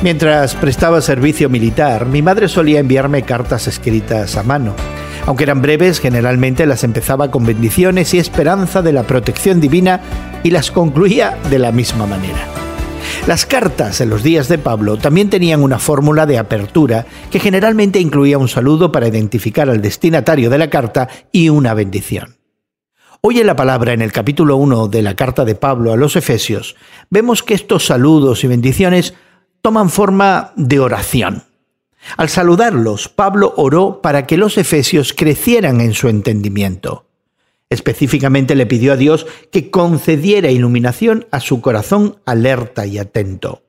Mientras prestaba servicio militar, mi madre solía enviarme cartas escritas a mano. Aunque eran breves, generalmente las empezaba con bendiciones y esperanza de la protección divina y las concluía de la misma manera. Las cartas en los días de Pablo también tenían una fórmula de apertura que generalmente incluía un saludo para identificar al destinatario de la carta y una bendición. Hoy en la palabra, en el capítulo 1 de la carta de Pablo a los Efesios, vemos que estos saludos y bendiciones toman forma de oración. Al saludarlos, Pablo oró para que los efesios crecieran en su entendimiento. Específicamente le pidió a Dios que concediera iluminación a su corazón alerta y atento.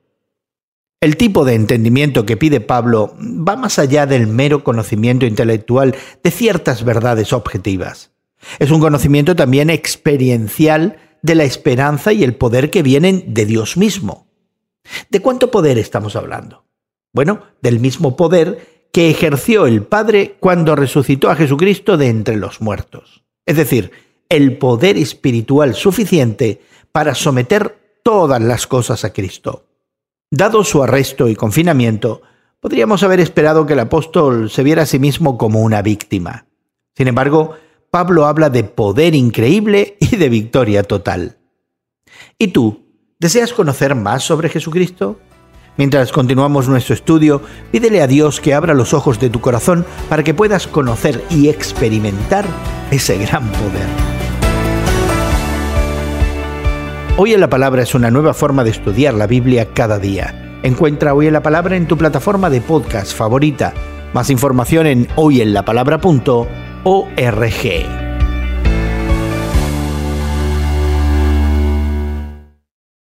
El tipo de entendimiento que pide Pablo va más allá del mero conocimiento intelectual de ciertas verdades objetivas. Es un conocimiento también experiencial de la esperanza y el poder que vienen de Dios mismo. ¿De cuánto poder estamos hablando? Bueno, del mismo poder que ejerció el Padre cuando resucitó a Jesucristo de entre los muertos. Es decir, el poder espiritual suficiente para someter todas las cosas a Cristo. Dado su arresto y confinamiento, podríamos haber esperado que el apóstol se viera a sí mismo como una víctima. Sin embargo, Pablo habla de poder increíble y de victoria total. ¿Y tú? ¿Deseas conocer más sobre Jesucristo? Mientras continuamos nuestro estudio, pídele a Dios que abra los ojos de tu corazón para que puedas conocer y experimentar ese gran poder. Hoy en la Palabra es una nueva forma de estudiar la Biblia cada día. Encuentra Hoy en la Palabra en tu plataforma de podcast favorita. Más información en hoyenlapalabra.org.